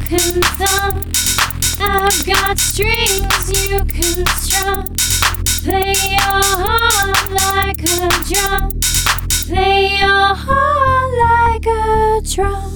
can thumb. I've got strings you can strum. Play your heart like a drum. Play your heart like a drum.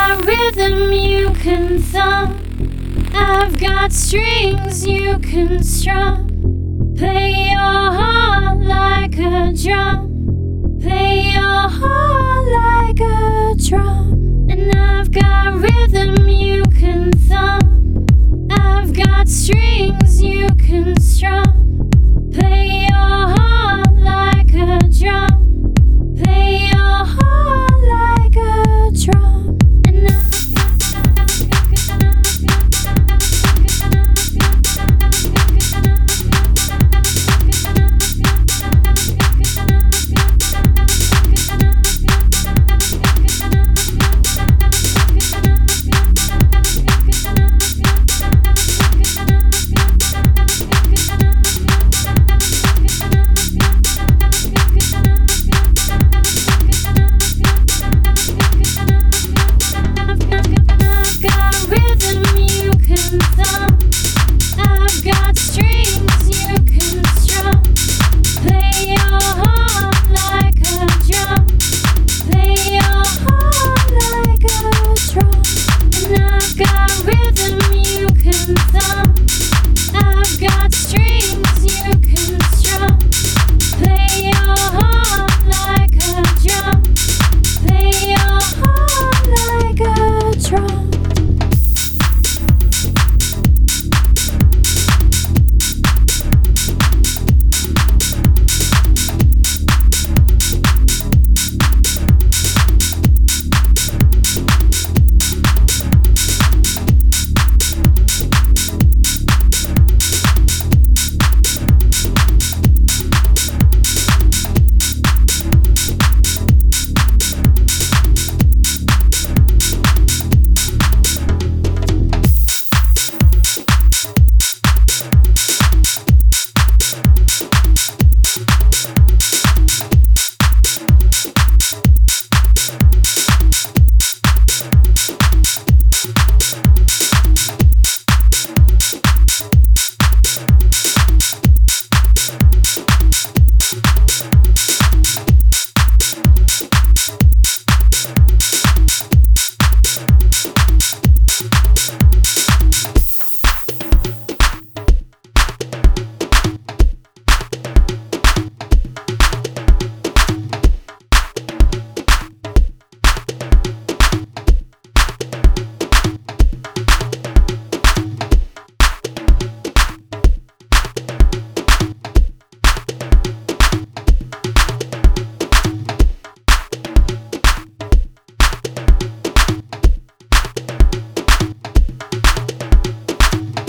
got rhythm you can thumb. I've got strings you can strum. Play your heart like a drum. Play your heart like a drum. And I've got rhythm you can thumb. I've got strings you can strum. Play